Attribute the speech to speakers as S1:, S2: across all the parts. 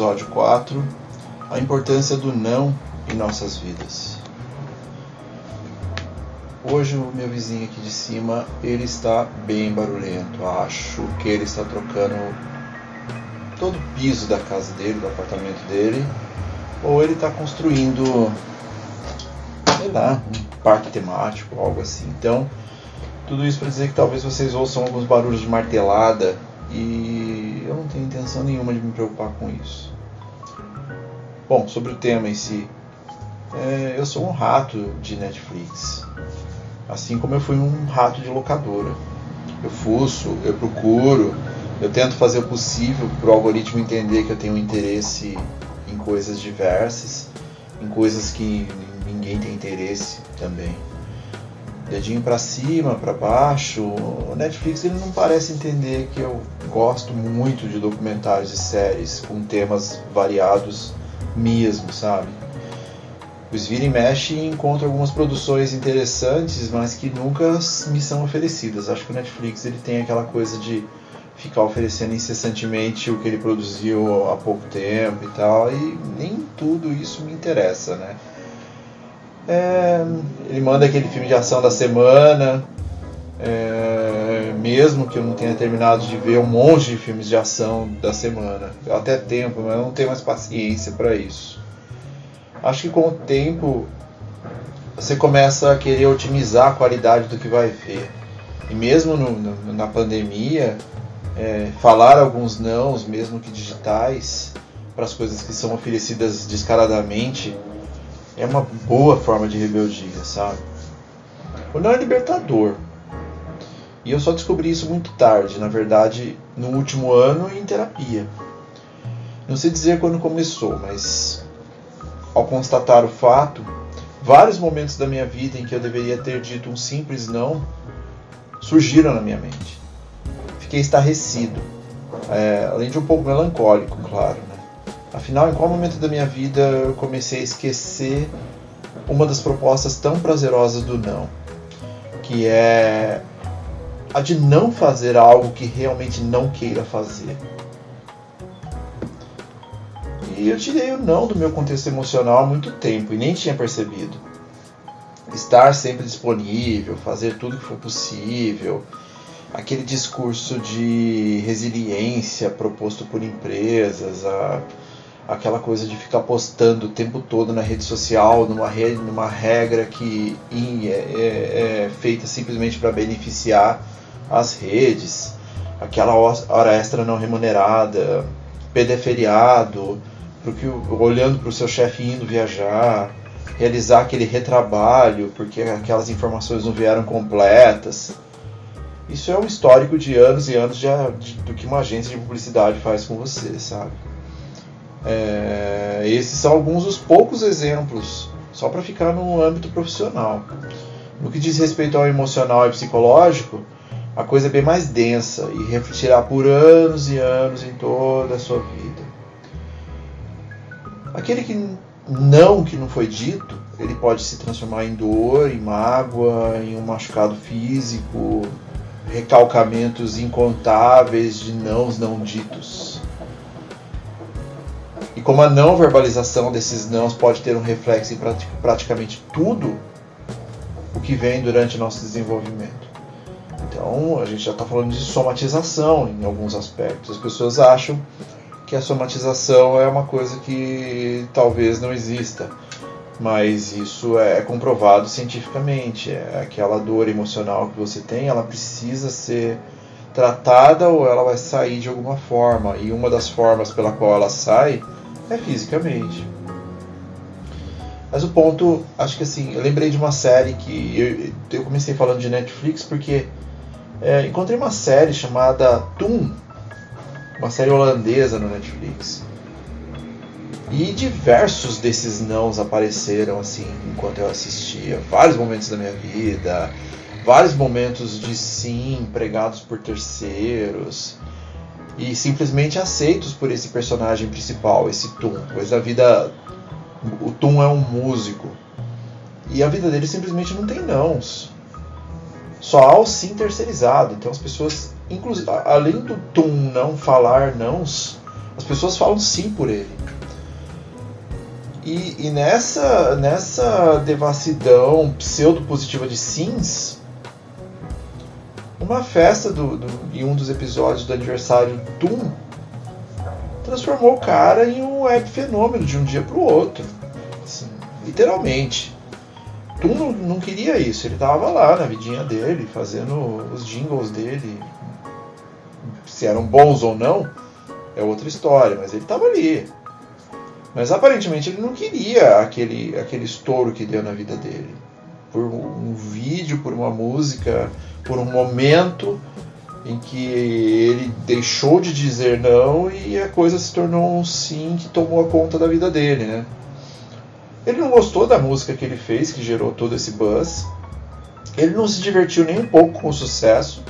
S1: Episódio 4 A importância do não em nossas vidas. Hoje o meu vizinho aqui de cima, ele está bem barulhento. Acho que ele está trocando todo o piso da casa dele, do apartamento dele, ou ele está construindo, sei lá, um parque temático, algo assim. Então, tudo isso para dizer que talvez vocês ouçam alguns barulhos de martelada e eu não tenho intenção nenhuma de me preocupar com isso. Bom, sobre o tema em si, é, eu sou um rato de Netflix, assim como eu fui um rato de locadora. Eu fuço, eu procuro, eu tento fazer o possível para o algoritmo entender que eu tenho interesse em coisas diversas, em coisas que ninguém tem interesse também. Dedinho para cima, para baixo. O Netflix ele não parece entender que eu gosto muito de documentários e séries com temas variados mesmo, sabe? Os vira e mexe e encontro algumas produções interessantes, mas que nunca me são oferecidas. Acho que o Netflix ele tem aquela coisa de ficar oferecendo incessantemente o que ele produziu há pouco tempo e tal, e nem tudo isso me interessa, né? É, ele manda aquele filme de ação da semana, é, mesmo que eu não tenha terminado de ver um monte de filmes de ação da semana. Eu até tempo, mas eu não tenho mais paciência para isso. Acho que com o tempo você começa a querer otimizar a qualidade do que vai ver. E mesmo no, no, na pandemia, é, falar alguns nãos, mesmo que digitais, para as coisas que são oferecidas descaradamente, é uma boa forma de rebeldia, sabe? O não é libertador. E eu só descobri isso muito tarde, na verdade, no último ano em terapia. Não sei dizer quando começou, mas ao constatar o fato, vários momentos da minha vida em que eu deveria ter dito um simples não surgiram na minha mente fiquei estarrecido, é, além de um pouco melancólico, claro. Afinal, em qual momento da minha vida eu comecei a esquecer uma das propostas tão prazerosas do não, que é a de não fazer algo que realmente não queira fazer. E eu tirei o não do meu contexto emocional há muito tempo e nem tinha percebido. Estar sempre disponível, fazer tudo que for possível, aquele discurso de resiliência proposto por empresas, a, aquela coisa de ficar postando o tempo todo na rede social, numa, rede, numa regra que é, é, é feita simplesmente para beneficiar as redes, aquela hora extra não remunerada, PD feriado, porque, olhando para o seu chefe indo viajar, realizar aquele retrabalho porque aquelas informações não vieram completas isso é um histórico de anos e anos de, de, do que uma agência de publicidade faz com você, sabe? É, esses são alguns dos poucos exemplos, só para ficar no âmbito profissional. No que diz respeito ao emocional e psicológico, a coisa é bem mais densa e refletirá por anos e anos em toda a sua vida. Aquele que não que não foi dito, ele pode se transformar em dor, em mágoa, em um machucado físico, recalcamentos incontáveis de nãos não ditos. E como a não verbalização desses nãos pode ter um reflexo em praticamente tudo o que vem durante o nosso desenvolvimento. Então, a gente já está falando de somatização em alguns aspectos. As pessoas acham que a somatização é uma coisa que talvez não exista mas isso é comprovado cientificamente. É aquela dor emocional que você tem, ela precisa ser tratada ou ela vai sair de alguma forma. E uma das formas pela qual ela sai é fisicamente. Mas o ponto, acho que assim, eu lembrei de uma série que eu, eu comecei falando de Netflix porque é, encontrei uma série chamada Toon, uma série holandesa no Netflix. E diversos desses nãos apareceram assim enquanto eu assistia. Vários momentos da minha vida, vários momentos de sim pregados por terceiros e simplesmente aceitos por esse personagem principal, esse Tum, pois a vida o Tum é um músico e a vida dele simplesmente não tem nãos. Só há o sim terceirizado. Então as pessoas, inclusive, além do Tum não falar nãos, as pessoas falam sim por ele. E, e nessa, nessa devassidão pseudo-positiva de sims, uma festa do, do, em um dos episódios do aniversário do Tum transformou o cara em um web fenômeno de um dia para o outro. Assim, literalmente. Tum não, não queria isso, ele estava lá na vidinha dele, fazendo os jingles dele. Se eram bons ou não, é outra história, mas ele estava ali. Mas aparentemente ele não queria aquele, aquele estouro que deu na vida dele. Por um vídeo, por uma música, por um momento em que ele deixou de dizer não e a coisa se tornou um sim que tomou a conta da vida dele, né? Ele não gostou da música que ele fez, que gerou todo esse buzz. Ele não se divertiu nem um pouco com o sucesso.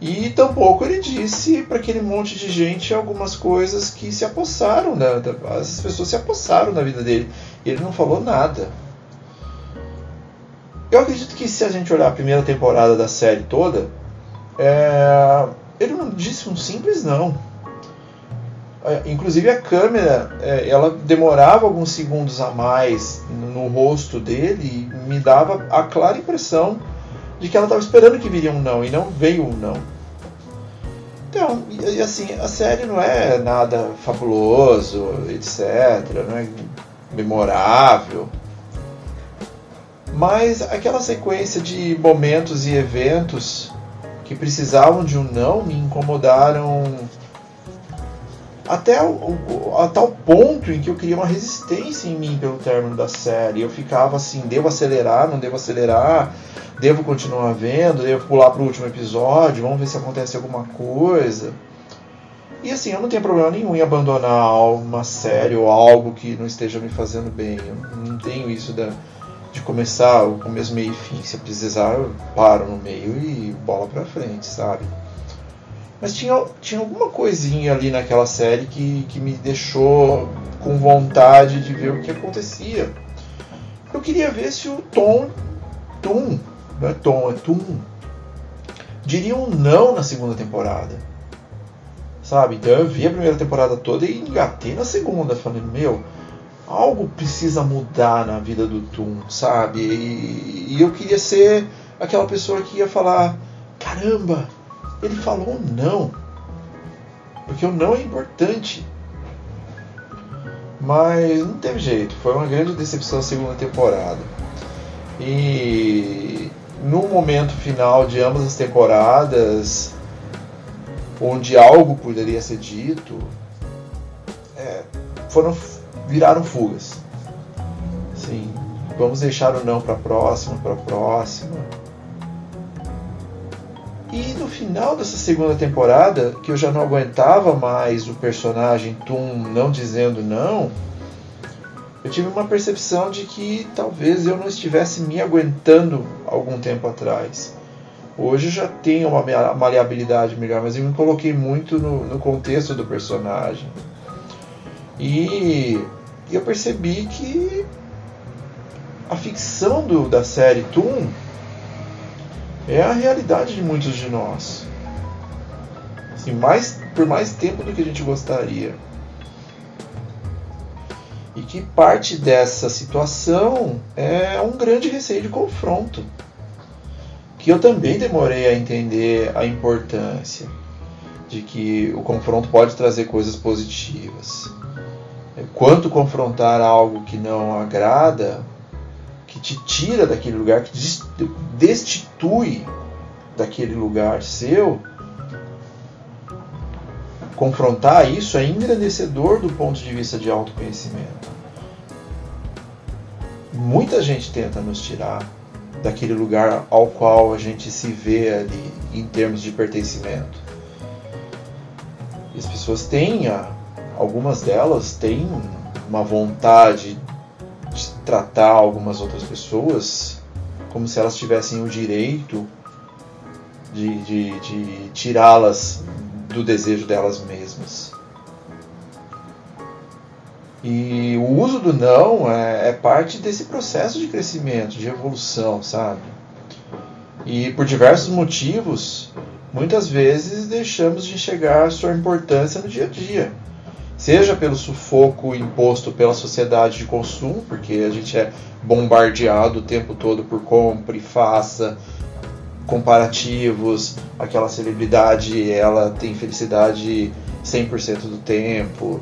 S1: E tampouco ele disse para aquele monte de gente algumas coisas que se apossaram, da, as pessoas se apossaram da vida dele. Ele não falou nada. Eu acredito que se a gente olhar a primeira temporada da série toda, é, ele não disse um simples não. É, inclusive a câmera, é, ela demorava alguns segundos a mais no rosto dele e me dava a clara impressão de que ela estava esperando que viria um não e não veio um não. Então, e, assim, a série não é nada fabuloso, etc, não é memorável. Mas aquela sequência de momentos e eventos que precisavam de um não me incomodaram até o, a tal ponto em que eu queria uma resistência em mim pelo término da série. Eu ficava assim, devo acelerar, não devo acelerar, devo continuar vendo, devo pular para o último episódio, vamos ver se acontece alguma coisa. E assim, eu não tenho problema nenhum em abandonar uma série ou algo que não esteja me fazendo bem. Eu não tenho isso da, de começar o começo, meio e fim. Se precisar, eu paro no meio e bola pra frente, sabe? Mas tinha, tinha alguma coisinha ali naquela série que, que me deixou com vontade de ver o que acontecia. Eu queria ver se o Tom, Tom, não é Tom, é Tom, diria um não na segunda temporada. Sabe? Então eu vi a primeira temporada toda e engatei na segunda, falando, meu, algo precisa mudar na vida do Tum, sabe? E, e, eu queria ser aquela pessoa que ia falar: caramba, ele falou não. Porque o não é importante. Mas não teve jeito, foi uma grande decepção a segunda temporada. E no momento final de ambas as temporadas, onde algo poderia ser dito, é, foram viraram fugas. Sim, vamos deixar o não para próxima, para próxima. E no final dessa segunda temporada, que eu já não aguentava mais o personagem Tum não dizendo não, eu tive uma percepção de que talvez eu não estivesse me aguentando algum tempo atrás. Hoje eu já tenho uma maleabilidade melhor, mas eu me coloquei muito no, no contexto do personagem. E eu percebi que a ficção do, da série Toon é a realidade de muitos de nós. Assim, mais, por mais tempo do que a gente gostaria. E que parte dessa situação é um grande receio de confronto. Que eu também demorei a entender a importância de que o confronto pode trazer coisas positivas. Quanto confrontar algo que não agrada que te tira daquele lugar, que destitui daquele lugar seu, confrontar isso é engrandecedor do ponto de vista de autoconhecimento. Muita gente tenta nos tirar daquele lugar ao qual a gente se vê ali em termos de pertencimento. pessoas têm, algumas delas têm uma vontade de tratar algumas outras pessoas como se elas tivessem o direito de, de, de tirá-las do desejo delas mesmas. E o uso do não é, é, parte desse processo de crescimento, de evolução, sabe? E por diversos motivos, muitas vezes deixamos de enxergar sua importância no dia a dia. Seja pelo sufoco imposto pela sociedade de consumo, porque a gente é bombardeado o tempo todo por compre, faça, comparativos, aquela celebridade, ela tem felicidade 100% do tempo.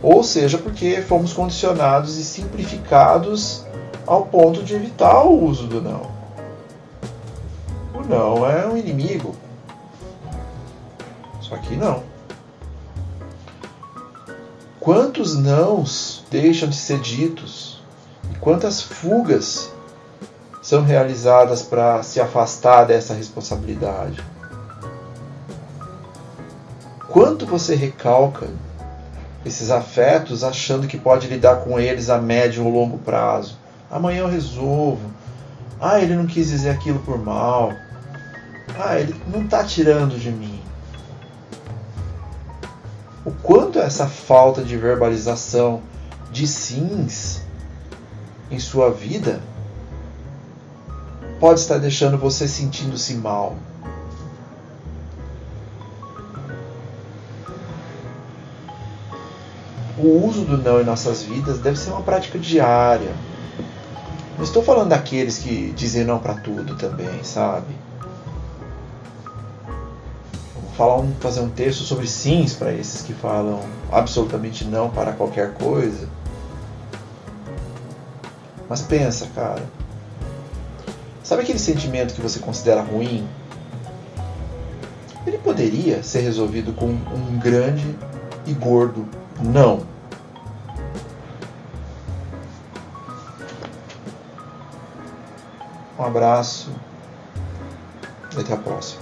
S1: Ou seja, porque fomos condicionados e simplificados ao ponto de evitar o uso do não. O não é um inimigo. Só que não. Quantos nãos deixam de ser ditos? E quantas fugas são realizadas para se afastar dessa responsabilidade? Quanto você recalca esses afetos achando que pode lidar com eles a médio ou longo prazo? Amanhã eu resolvo. Ah, ele não quis dizer aquilo por mal. Ah, ele não está tirando de mim o quanto essa falta de verbalização de sims em sua vida pode estar deixando você sentindo-se mal. O uso do não em nossas vidas deve ser uma prática diária. Não estou falando daqueles que dizem não para tudo também, sabe? Falar um, fazer um texto sobre sims para esses que falam absolutamente não para qualquer coisa. Mas pensa, cara. Sabe aquele sentimento que você considera ruim? Ele poderia ser resolvido com um grande e gordo não. Um abraço até a próxima.